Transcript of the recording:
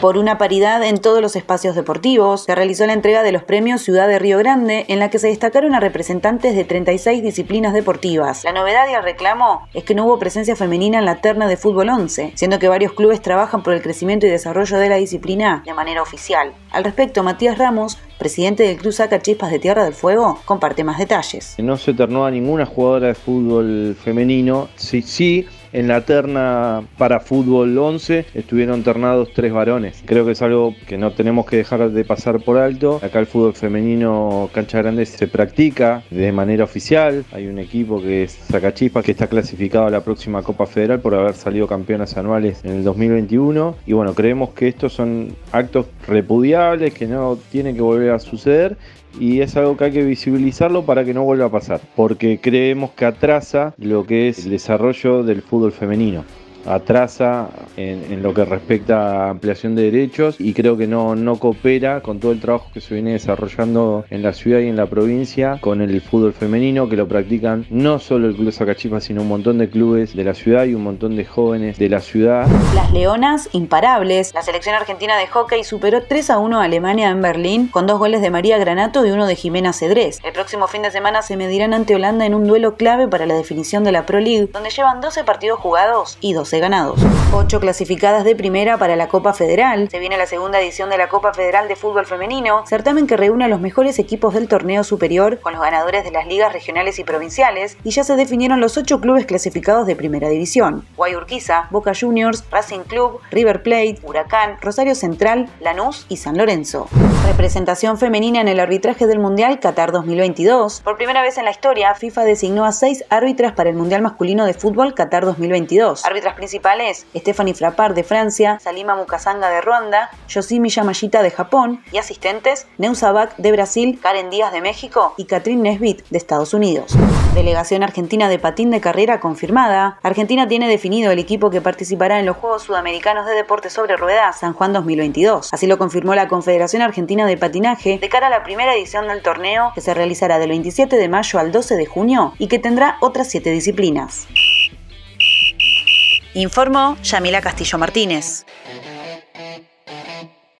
por una paridad en todos los espacios deportivos. Se realizó la entrega de los premios Ciudad de Río Grande, en la que se destacaron a representantes de 36 disciplinas deportivas. La novedad y el reclamo es que no hubo presencia femenina en la terna de fútbol 11, siendo que varios clubes trabajan por el crecimiento y desarrollo de la disciplina de manera oficial. Al respecto, Matías Ramos, presidente del Club Saca Chispas de Tierra del Fuego, comparte más detalles. No se ternó a ninguna jugadora de fútbol femenino. Sí, sí, en la terna para fútbol 11 estuvieron ternados tres varones. Creo que es algo que no tenemos que dejar de pasar por alto. Acá el fútbol femenino cancha grande se practica de manera oficial. Hay un equipo que es Sacachispas que está clasificado a la próxima Copa Federal por haber salido campeonas anuales en el 2021. Y bueno, creemos que estos son actos repudiables que no tienen que volver a suceder y es algo que hay que visibilizarlo para que no vuelva a pasar, porque creemos que atrasa lo que es el desarrollo del fútbol femenino atrasa en, lo que respecta a ampliación de derechos y creo que no, no coopera con todo el trabajo que se viene desarrollando en la ciudad y en la provincia con el fútbol femenino que lo practican no solo el Club Zacachipa sino un montón de clubes de la ciudad y un montón de jóvenes de la ciudad. Las Leonas imparables. La selección argentina de hockey superó 3 a 1 a Alemania en Berlín con dos goles de María Granato y uno de Jimena Cedrés. El próximo fin de semana se medirán ante Holanda en un duelo clave para la definición de la Pro League donde llevan 12 partidos jugados y 12 ganados. Ocho clasificadas de primera para la Copa Federal. Se viene la segunda edición de la Copa Federal de Fútbol Femenino, certamen que reúne a los mejores equipos del torneo superior con los ganadores de las ligas regionales y provinciales, y ya se definieron los ocho clubes clasificados de primera división. Guayurquiza, Boca Juniors, Racing Club, River Plate, Huracán, Rosario Central, Lanús y San Lorenzo. Representación femenina en el arbitraje del Mundial Qatar 2022. Por primera vez en la historia, FIFA designó a seis árbitras para el Mundial Masculino de Fútbol Qatar 2022. Árbitras principales, Stephanie Frappard de Francia, Salima Mukasanga de Ruanda, Yoshimi Yamashita de Japón y asistentes Neusa Bak de Brasil, Karen Díaz de México y Catherine Nesbitt de Estados Unidos. Delegación Argentina de Patín de Carrera confirmada. Argentina tiene definido el equipo que participará en los Juegos Sudamericanos de Deportes sobre Ruedas San Juan 2022. Así lo confirmó la Confederación Argentina de Patinaje de cara a la primera edición del torneo que se realizará del 27 de mayo al 12 de junio y que tendrá otras siete disciplinas. Informó Yamila Castillo Martínez.